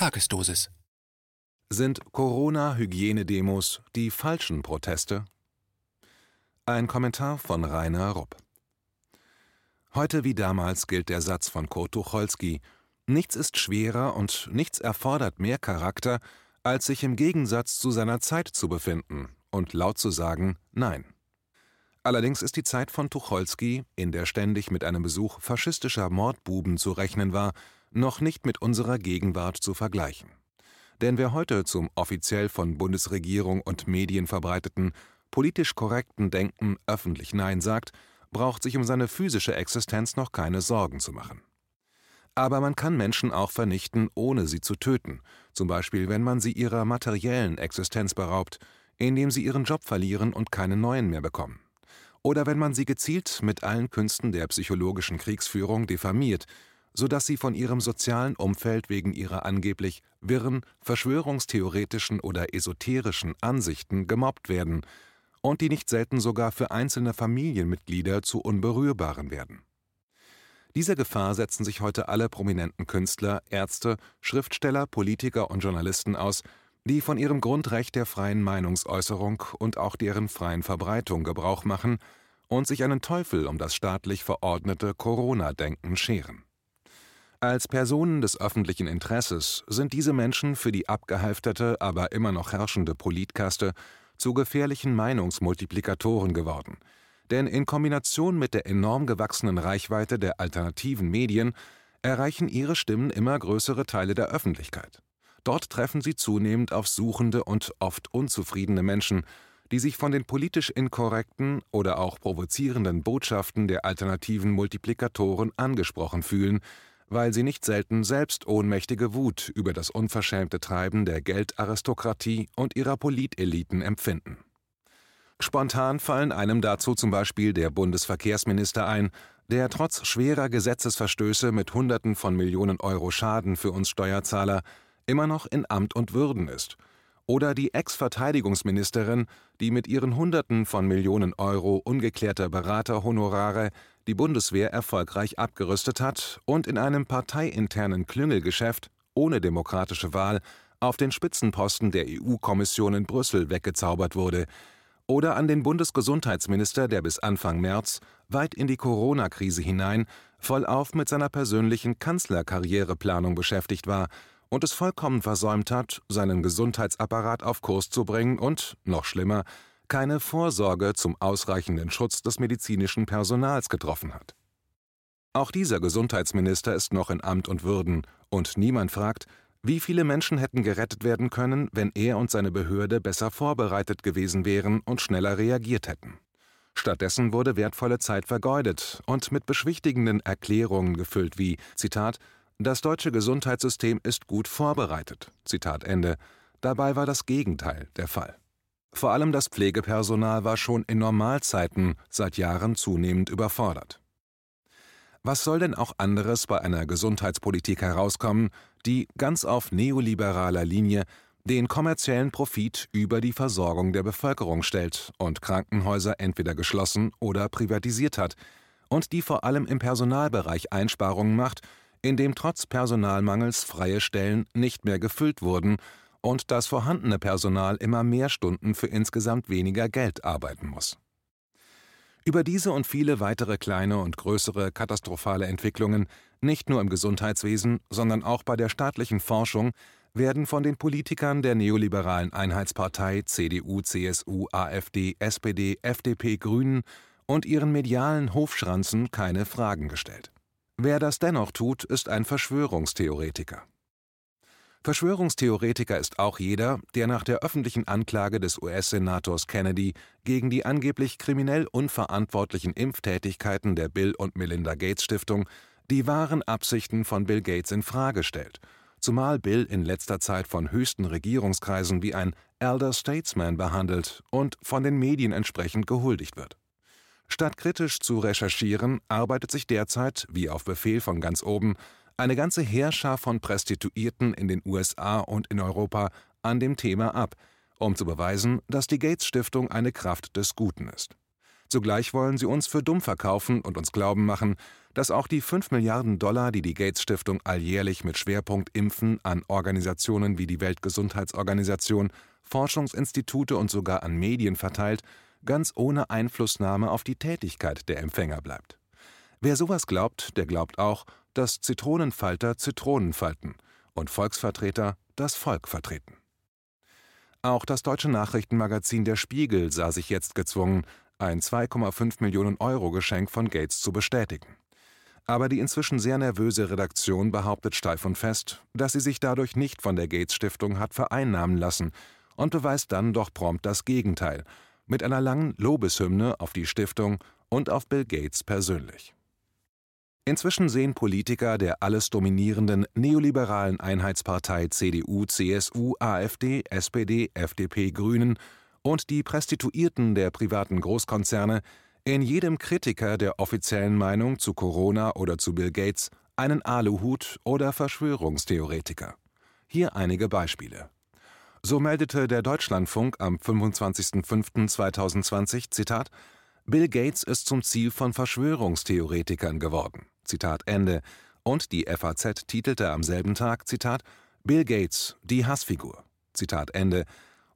Tagesdosis. Sind Corona-Hygienedemos die falschen Proteste? Ein Kommentar von Rainer Rupp. Heute wie damals gilt der Satz von Kurt Tucholsky: Nichts ist schwerer und nichts erfordert mehr Charakter, als sich im Gegensatz zu seiner Zeit zu befinden und laut zu sagen Nein. Allerdings ist die Zeit von Tucholsky, in der ständig mit einem Besuch faschistischer Mordbuben zu rechnen war, noch nicht mit unserer Gegenwart zu vergleichen. Denn wer heute zum offiziell von Bundesregierung und Medien verbreiteten, politisch korrekten Denken öffentlich Nein sagt, braucht sich um seine physische Existenz noch keine Sorgen zu machen. Aber man kann Menschen auch vernichten, ohne sie zu töten, zum Beispiel wenn man sie ihrer materiellen Existenz beraubt, indem sie ihren Job verlieren und keinen neuen mehr bekommen. Oder wenn man sie gezielt mit allen Künsten der psychologischen Kriegsführung diffamiert, sodass sie von ihrem sozialen Umfeld wegen ihrer angeblich wirren, verschwörungstheoretischen oder esoterischen Ansichten gemobbt werden und die nicht selten sogar für einzelne Familienmitglieder zu Unberührbaren werden. Dieser Gefahr setzen sich heute alle prominenten Künstler, Ärzte, Schriftsteller, Politiker und Journalisten aus, die von ihrem Grundrecht der freien Meinungsäußerung und auch deren freien Verbreitung Gebrauch machen und sich einen Teufel um das staatlich verordnete Corona-Denken scheren. Als Personen des öffentlichen Interesses sind diese Menschen für die abgehalfterte, aber immer noch herrschende Politkaste zu gefährlichen Meinungsmultiplikatoren geworden. Denn in Kombination mit der enorm gewachsenen Reichweite der alternativen Medien erreichen ihre Stimmen immer größere Teile der Öffentlichkeit. Dort treffen sie zunehmend auf suchende und oft unzufriedene Menschen, die sich von den politisch inkorrekten oder auch provozierenden Botschaften der alternativen Multiplikatoren angesprochen fühlen, weil sie nicht selten selbst ohnmächtige Wut über das unverschämte Treiben der Geldaristokratie und ihrer Politeliten empfinden. Spontan fallen einem dazu zum Beispiel der Bundesverkehrsminister ein, der trotz schwerer Gesetzesverstöße mit Hunderten von Millionen Euro Schaden für uns Steuerzahler immer noch in Amt und Würden ist, oder die Ex-Verteidigungsministerin, die mit ihren Hunderten von Millionen Euro ungeklärter Beraterhonorare die Bundeswehr erfolgreich abgerüstet hat und in einem parteiinternen Klüngelgeschäft ohne demokratische Wahl auf den Spitzenposten der EU-Kommission in Brüssel weggezaubert wurde, oder an den Bundesgesundheitsminister, der bis Anfang März, weit in die Corona-Krise hinein, vollauf mit seiner persönlichen Kanzlerkarriereplanung beschäftigt war und es vollkommen versäumt hat, seinen Gesundheitsapparat auf Kurs zu bringen und, noch schlimmer, keine Vorsorge zum ausreichenden Schutz des medizinischen Personals getroffen hat. Auch dieser Gesundheitsminister ist noch in Amt und Würden, und niemand fragt, wie viele Menschen hätten gerettet werden können, wenn er und seine Behörde besser vorbereitet gewesen wären und schneller reagiert hätten. Stattdessen wurde wertvolle Zeit vergeudet und mit beschwichtigenden Erklärungen gefüllt wie Zitat Das deutsche Gesundheitssystem ist gut vorbereitet. Zitat Ende. Dabei war das Gegenteil der Fall. Vor allem das Pflegepersonal war schon in Normalzeiten seit Jahren zunehmend überfordert. Was soll denn auch anderes bei einer Gesundheitspolitik herauskommen, die ganz auf neoliberaler Linie den kommerziellen Profit über die Versorgung der Bevölkerung stellt und Krankenhäuser entweder geschlossen oder privatisiert hat, und die vor allem im Personalbereich Einsparungen macht, indem trotz Personalmangels freie Stellen nicht mehr gefüllt wurden und das vorhandene Personal immer mehr Stunden für insgesamt weniger Geld arbeiten muss. Über diese und viele weitere kleine und größere katastrophale Entwicklungen, nicht nur im Gesundheitswesen, sondern auch bei der staatlichen Forschung, werden von den Politikern der neoliberalen Einheitspartei CDU, CSU, AfD, SPD, FDP, Grünen und ihren medialen Hofschranzen keine Fragen gestellt. Wer das dennoch tut, ist ein Verschwörungstheoretiker. Verschwörungstheoretiker ist auch jeder, der nach der öffentlichen Anklage des US-Senators Kennedy gegen die angeblich kriminell unverantwortlichen Impftätigkeiten der Bill und Melinda Gates Stiftung die wahren Absichten von Bill Gates in Frage stellt, zumal Bill in letzter Zeit von höchsten Regierungskreisen wie ein Elder Statesman behandelt und von den Medien entsprechend gehuldigt wird. Statt kritisch zu recherchieren, arbeitet sich derzeit, wie auf Befehl von ganz oben, eine ganze Heerschar von Prostituierten in den USA und in Europa an dem Thema ab, um zu beweisen, dass die Gates Stiftung eine Kraft des Guten ist. Zugleich wollen sie uns für dumm verkaufen und uns glauben machen, dass auch die 5 Milliarden Dollar, die die Gates Stiftung alljährlich mit Schwerpunkt Impfen an Organisationen wie die Weltgesundheitsorganisation, Forschungsinstitute und sogar an Medien verteilt, ganz ohne Einflussnahme auf die Tätigkeit der Empfänger bleibt. Wer sowas glaubt, der glaubt auch, dass Zitronenfalter Zitronen falten und Volksvertreter das Volk vertreten. Auch das deutsche Nachrichtenmagazin Der Spiegel sah sich jetzt gezwungen, ein 2,5 Millionen Euro Geschenk von Gates zu bestätigen. Aber die inzwischen sehr nervöse Redaktion behauptet steif und fest, dass sie sich dadurch nicht von der Gates Stiftung hat vereinnahmen lassen und beweist dann doch prompt das Gegenteil mit einer langen Lobeshymne auf die Stiftung und auf Bill Gates persönlich. Inzwischen sehen Politiker der alles dominierenden neoliberalen Einheitspartei CDU, CSU, AfD, SPD, FDP, Grünen und die Prostituierten der privaten Großkonzerne in jedem Kritiker der offiziellen Meinung zu Corona oder zu Bill Gates einen Aluhut oder Verschwörungstheoretiker. Hier einige Beispiele. So meldete der Deutschlandfunk am 25.05.2020, Zitat, Bill Gates ist zum Ziel von Verschwörungstheoretikern geworden. Zitat Ende. Und die FAZ titelte am selben Tag, Zitat, Bill Gates, die Hassfigur. Zitat Ende.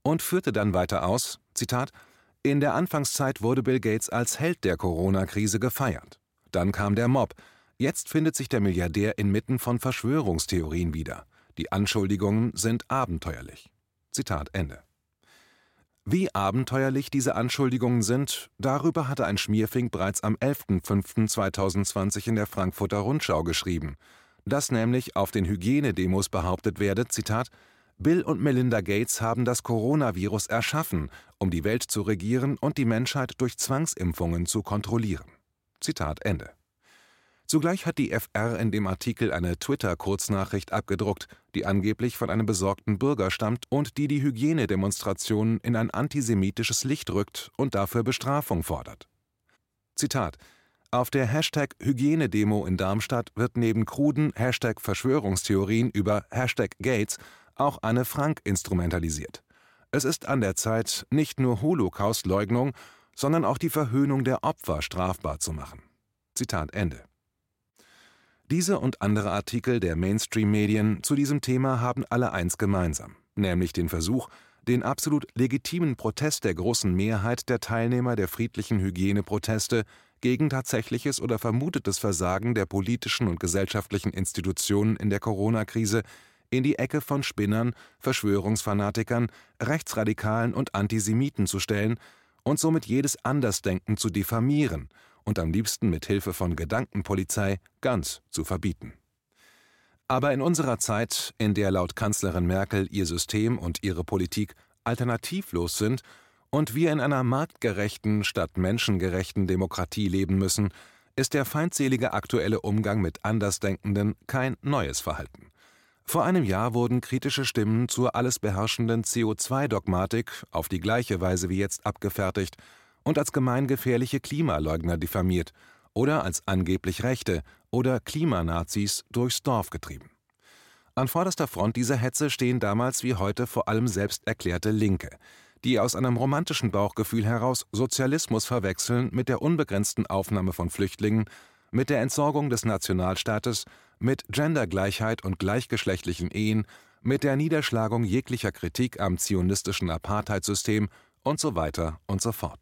Und führte dann weiter aus, Zitat, in der Anfangszeit wurde Bill Gates als Held der Corona-Krise gefeiert. Dann kam der Mob. Jetzt findet sich der Milliardär inmitten von Verschwörungstheorien wieder. Die Anschuldigungen sind abenteuerlich. Zitat Ende. Wie abenteuerlich diese Anschuldigungen sind, darüber hatte ein Schmierfink bereits am 11.05.2020 in der Frankfurter Rundschau geschrieben, dass nämlich auf den Hygienedemos behauptet werde, Zitat, Bill und Melinda Gates haben das Coronavirus erschaffen, um die Welt zu regieren und die Menschheit durch Zwangsimpfungen zu kontrollieren. Zitat Ende. Zugleich hat die FR in dem Artikel eine Twitter-Kurznachricht abgedruckt, die angeblich von einem besorgten Bürger stammt und die die Hygienedemonstrationen in ein antisemitisches Licht rückt und dafür Bestrafung fordert. Zitat auf der Hashtag Hygienedemo in Darmstadt wird neben kruden Hashtag Verschwörungstheorien über Hashtag Gates auch Anne Frank instrumentalisiert. Es ist an der Zeit, nicht nur Holocaustleugnung, sondern auch die Verhöhnung der Opfer strafbar zu machen. Zitat Ende. Diese und andere Artikel der Mainstream-Medien zu diesem Thema haben alle eins gemeinsam, nämlich den Versuch, den absolut legitimen Protest der großen Mehrheit der Teilnehmer der friedlichen Hygieneproteste gegen tatsächliches oder vermutetes Versagen der politischen und gesellschaftlichen Institutionen in der Corona-Krise in die Ecke von Spinnern, Verschwörungsfanatikern, Rechtsradikalen und Antisemiten zu stellen und somit jedes Andersdenken zu diffamieren und am liebsten mit Hilfe von Gedankenpolizei ganz zu verbieten. Aber in unserer Zeit, in der laut Kanzlerin Merkel ihr System und ihre Politik alternativlos sind und wir in einer marktgerechten statt menschengerechten Demokratie leben müssen, ist der feindselige aktuelle Umgang mit Andersdenkenden kein neues Verhalten. Vor einem Jahr wurden kritische Stimmen zur alles beherrschenden CO2-Dogmatik auf die gleiche Weise wie jetzt abgefertigt und als gemeingefährliche Klimaleugner diffamiert oder als angeblich Rechte oder Klimanazis durchs Dorf getrieben. An vorderster Front dieser Hetze stehen damals wie heute vor allem selbst erklärte Linke, die aus einem romantischen Bauchgefühl heraus Sozialismus verwechseln mit der unbegrenzten Aufnahme von Flüchtlingen, mit der Entsorgung des Nationalstaates, mit Gendergleichheit und gleichgeschlechtlichen Ehen, mit der Niederschlagung jeglicher Kritik am zionistischen Apartheidsystem und so weiter und so fort.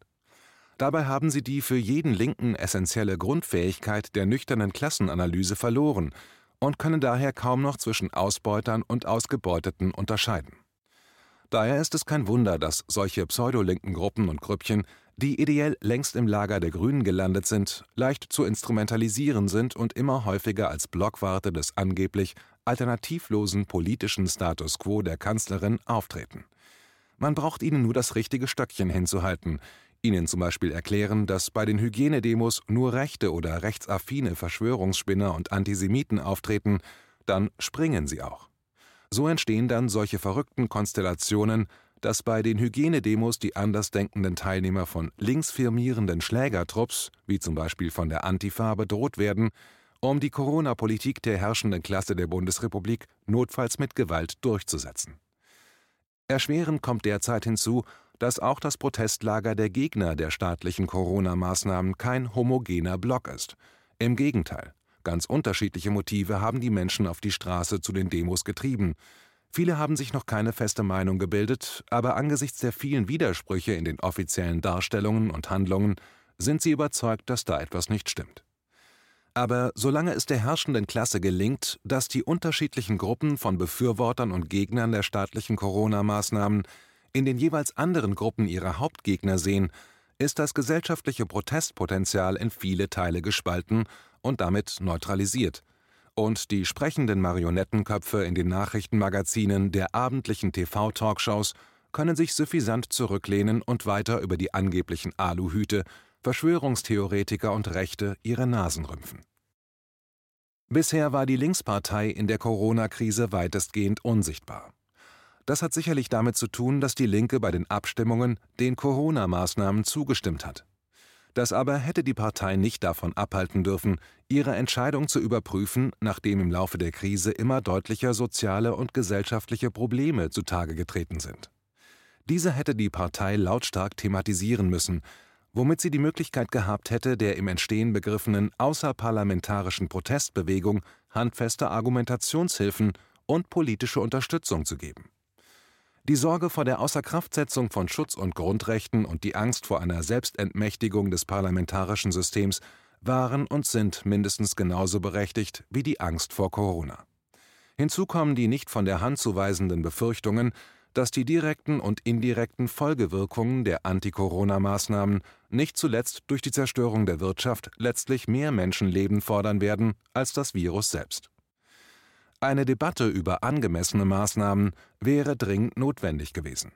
Dabei haben sie die für jeden Linken essentielle Grundfähigkeit der nüchternen Klassenanalyse verloren und können daher kaum noch zwischen Ausbeutern und Ausgebeuteten unterscheiden. Daher ist es kein Wunder, dass solche pseudolinken Gruppen und Grüppchen, die ideell längst im Lager der Grünen gelandet sind, leicht zu instrumentalisieren sind und immer häufiger als Blockwarte des angeblich alternativlosen politischen Status quo der Kanzlerin auftreten. Man braucht ihnen nur das richtige Stöckchen hinzuhalten, ihnen zum Beispiel erklären, dass bei den Hygienedemos nur rechte oder rechtsaffine Verschwörungsspinner und Antisemiten auftreten, dann springen sie auch. So entstehen dann solche verrückten Konstellationen, dass bei den Hygienedemos die andersdenkenden Teilnehmer von linksfirmierenden Schlägertrupps, wie zum Beispiel von der Antifa, bedroht werden, um die Corona-Politik der herrschenden Klasse der Bundesrepublik notfalls mit Gewalt durchzusetzen. Erschwerend kommt derzeit hinzu, dass auch das Protestlager der Gegner der staatlichen Corona-Maßnahmen kein homogener Block ist. Im Gegenteil, ganz unterschiedliche Motive haben die Menschen auf die Straße zu den Demos getrieben. Viele haben sich noch keine feste Meinung gebildet, aber angesichts der vielen Widersprüche in den offiziellen Darstellungen und Handlungen sind sie überzeugt, dass da etwas nicht stimmt. Aber solange es der herrschenden Klasse gelingt, dass die unterschiedlichen Gruppen von Befürwortern und Gegnern der staatlichen Corona-Maßnahmen in den jeweils anderen Gruppen ihre Hauptgegner sehen, ist das gesellschaftliche Protestpotenzial in viele Teile gespalten und damit neutralisiert. Und die sprechenden Marionettenköpfe in den Nachrichtenmagazinen der abendlichen TV-Talkshows können sich suffisant zurücklehnen und weiter über die angeblichen Aluhüte, Verschwörungstheoretiker und Rechte ihre Nasen rümpfen. Bisher war die Linkspartei in der Corona-Krise weitestgehend unsichtbar. Das hat sicherlich damit zu tun, dass die Linke bei den Abstimmungen den Corona-Maßnahmen zugestimmt hat. Das aber hätte die Partei nicht davon abhalten dürfen, ihre Entscheidung zu überprüfen, nachdem im Laufe der Krise immer deutlicher soziale und gesellschaftliche Probleme zutage getreten sind. Diese hätte die Partei lautstark thematisieren müssen, womit sie die Möglichkeit gehabt hätte, der im Entstehen begriffenen außerparlamentarischen Protestbewegung handfeste Argumentationshilfen und politische Unterstützung zu geben. Die Sorge vor der Außerkraftsetzung von Schutz- und Grundrechten und die Angst vor einer Selbstentmächtigung des parlamentarischen Systems waren und sind mindestens genauso berechtigt wie die Angst vor Corona. Hinzu kommen die nicht von der Hand zu weisenden Befürchtungen, dass die direkten und indirekten Folgewirkungen der Anti-Corona-Maßnahmen nicht zuletzt durch die Zerstörung der Wirtschaft letztlich mehr Menschenleben fordern werden als das Virus selbst. Eine Debatte über angemessene Maßnahmen wäre dringend notwendig gewesen.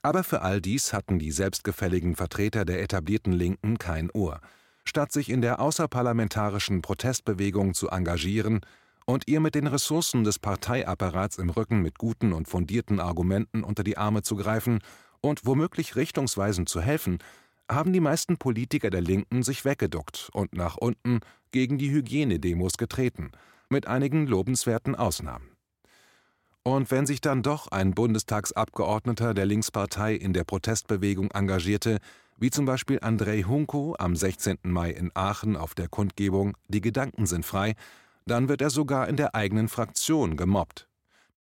Aber für all dies hatten die selbstgefälligen Vertreter der etablierten Linken kein Ohr. Statt sich in der außerparlamentarischen Protestbewegung zu engagieren und ihr mit den Ressourcen des Parteiapparats im Rücken mit guten und fundierten Argumenten unter die Arme zu greifen und womöglich richtungsweisend zu helfen, haben die meisten Politiker der Linken sich weggeduckt und nach unten gegen die Hygienedemos getreten – mit einigen lobenswerten Ausnahmen. Und wenn sich dann doch ein Bundestagsabgeordneter der Linkspartei in der Protestbewegung engagierte, wie zum Beispiel Andrei Hunko am 16. Mai in Aachen auf der Kundgebung Die Gedanken sind frei, dann wird er sogar in der eigenen Fraktion gemobbt.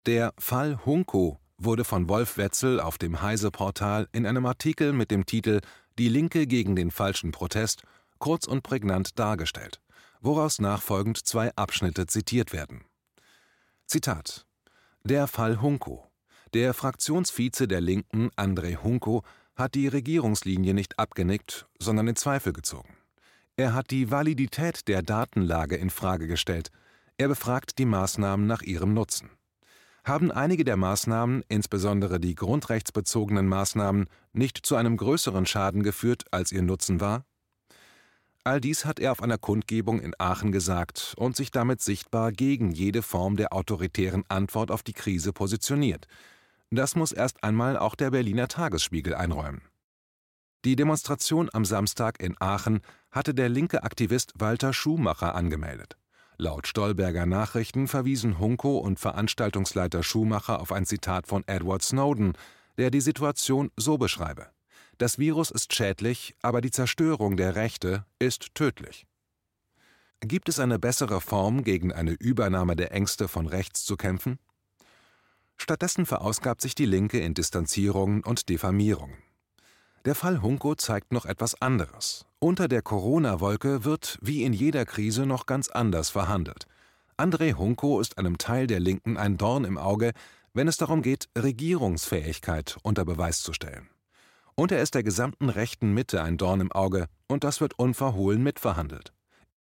Der Fall Hunko wurde von Wolf Wetzel auf dem Heise-Portal in einem Artikel mit dem Titel Die Linke gegen den falschen Protest kurz und prägnant dargestellt woraus nachfolgend zwei Abschnitte zitiert werden. Zitat Der Fall Hunko. Der Fraktionsvize der Linken, André Hunko, hat die Regierungslinie nicht abgenickt, sondern in Zweifel gezogen. Er hat die Validität der Datenlage in Frage gestellt. Er befragt die Maßnahmen nach ihrem Nutzen. Haben einige der Maßnahmen, insbesondere die grundrechtsbezogenen Maßnahmen, nicht zu einem größeren Schaden geführt, als ihr Nutzen war? All dies hat er auf einer Kundgebung in Aachen gesagt und sich damit sichtbar gegen jede Form der autoritären Antwort auf die Krise positioniert. Das muss erst einmal auch der Berliner Tagesspiegel einräumen. Die Demonstration am Samstag in Aachen hatte der linke Aktivist Walter Schumacher angemeldet. Laut Stolberger Nachrichten verwiesen Hunko und Veranstaltungsleiter Schumacher auf ein Zitat von Edward Snowden, der die Situation so beschreibe. Das Virus ist schädlich, aber die Zerstörung der Rechte ist tödlich. Gibt es eine bessere Form, gegen eine Übernahme der Ängste von rechts zu kämpfen? Stattdessen verausgabt sich die Linke in Distanzierungen und Diffamierungen. Der Fall Hunko zeigt noch etwas anderes. Unter der Corona-Wolke wird, wie in jeder Krise, noch ganz anders verhandelt. André Hunko ist einem Teil der Linken ein Dorn im Auge, wenn es darum geht, Regierungsfähigkeit unter Beweis zu stellen. Und er ist der gesamten rechten Mitte ein Dorn im Auge, und das wird unverhohlen mitverhandelt.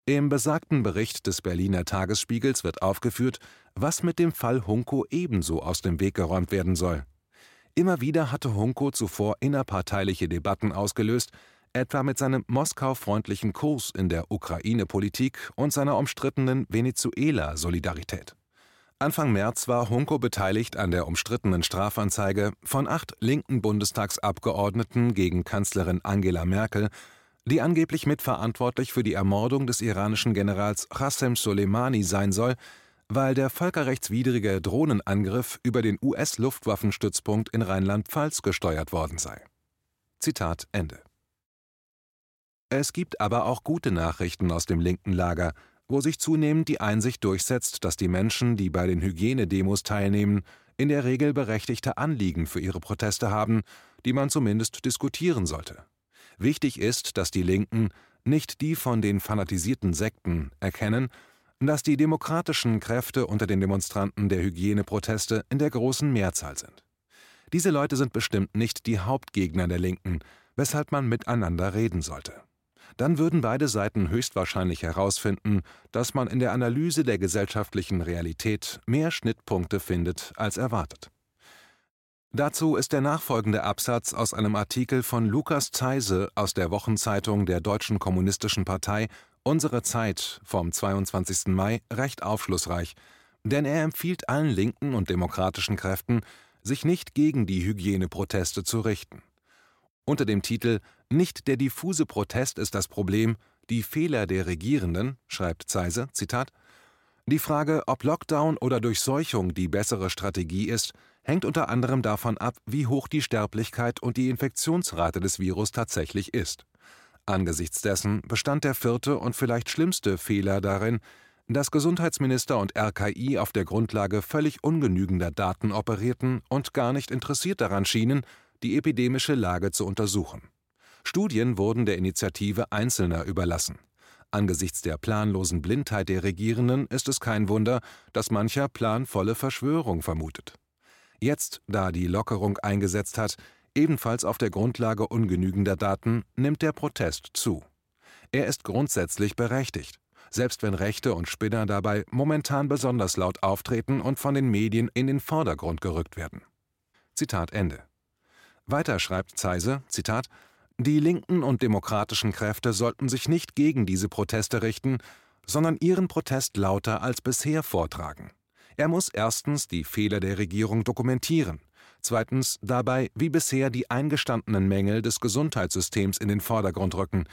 Im besagten Bericht des Berliner Tagesspiegels wird aufgeführt, was mit dem Fall Hunko ebenso aus dem Weg geräumt werden soll. Immer wieder hatte Hunko zuvor innerparteiliche Debatten ausgelöst, etwa mit seinem Moskau-freundlichen Kurs in der Ukraine-Politik und seiner umstrittenen Venezuela-Solidarität. Anfang März war Hunko beteiligt an der umstrittenen Strafanzeige von acht linken Bundestagsabgeordneten gegen Kanzlerin Angela Merkel, die angeblich mitverantwortlich für die Ermordung des iranischen Generals Qassem Soleimani sein soll, weil der völkerrechtswidrige Drohnenangriff über den US-Luftwaffenstützpunkt in Rheinland-Pfalz gesteuert worden sei. Zitat Ende. Es gibt aber auch gute Nachrichten aus dem linken Lager, wo sich zunehmend die Einsicht durchsetzt, dass die Menschen, die bei den Hygienedemos teilnehmen, in der Regel berechtigte Anliegen für ihre Proteste haben, die man zumindest diskutieren sollte. Wichtig ist, dass die Linken, nicht die von den fanatisierten Sekten, erkennen, dass die demokratischen Kräfte unter den Demonstranten der Hygieneproteste in der großen Mehrzahl sind. Diese Leute sind bestimmt nicht die Hauptgegner der Linken, weshalb man miteinander reden sollte. Dann würden beide Seiten höchstwahrscheinlich herausfinden, dass man in der Analyse der gesellschaftlichen Realität mehr Schnittpunkte findet als erwartet. Dazu ist der nachfolgende Absatz aus einem Artikel von Lukas Zeise aus der Wochenzeitung der Deutschen Kommunistischen Partei Unsere Zeit vom 22. Mai recht aufschlussreich, denn er empfiehlt allen linken und demokratischen Kräften, sich nicht gegen die Hygieneproteste zu richten. Unter dem Titel Nicht der diffuse Protest ist das Problem, die Fehler der Regierenden, schreibt Zeise, Zitat, die Frage, ob Lockdown oder Durchseuchung die bessere Strategie ist, hängt unter anderem davon ab, wie hoch die Sterblichkeit und die Infektionsrate des Virus tatsächlich ist. Angesichts dessen bestand der vierte und vielleicht schlimmste Fehler darin, dass Gesundheitsminister und RKI auf der Grundlage völlig ungenügender Daten operierten und gar nicht interessiert daran schienen, die epidemische Lage zu untersuchen. Studien wurden der Initiative Einzelner überlassen. Angesichts der planlosen Blindheit der Regierenden ist es kein Wunder, dass mancher planvolle Verschwörung vermutet. Jetzt, da die Lockerung eingesetzt hat, ebenfalls auf der Grundlage ungenügender Daten, nimmt der Protest zu. Er ist grundsätzlich berechtigt, selbst wenn Rechte und Spinner dabei momentan besonders laut auftreten und von den Medien in den Vordergrund gerückt werden. Zitat Ende. Weiter schreibt Zeise, Zitat, die linken und demokratischen Kräfte sollten sich nicht gegen diese Proteste richten, sondern ihren Protest lauter als bisher vortragen. Er muss erstens die Fehler der Regierung dokumentieren, zweitens dabei wie bisher die eingestandenen Mängel des Gesundheitssystems in den Vordergrund rücken.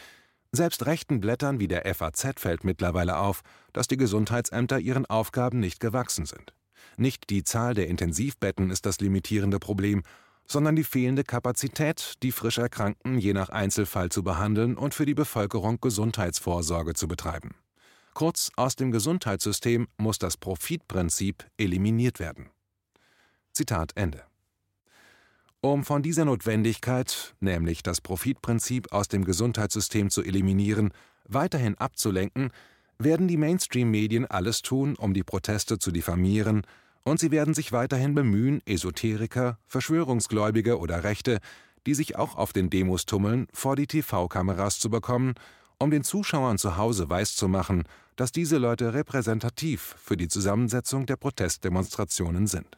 Selbst rechten Blättern wie der FAZ fällt mittlerweile auf, dass die Gesundheitsämter ihren Aufgaben nicht gewachsen sind. Nicht die Zahl der Intensivbetten ist das limitierende Problem, sondern die fehlende Kapazität, die frisch Erkrankten je nach Einzelfall zu behandeln und für die Bevölkerung Gesundheitsvorsorge zu betreiben. Kurz, aus dem Gesundheitssystem muss das Profitprinzip eliminiert werden. Zitat Ende. Um von dieser Notwendigkeit, nämlich das Profitprinzip aus dem Gesundheitssystem zu eliminieren, weiterhin abzulenken, werden die Mainstream-Medien alles tun, um die Proteste zu diffamieren und sie werden sich weiterhin bemühen, Esoteriker, Verschwörungsgläubige oder Rechte, die sich auch auf den Demos tummeln, vor die TV-Kameras zu bekommen, um den Zuschauern zu Hause weiszumachen, dass diese Leute repräsentativ für die Zusammensetzung der Protestdemonstrationen sind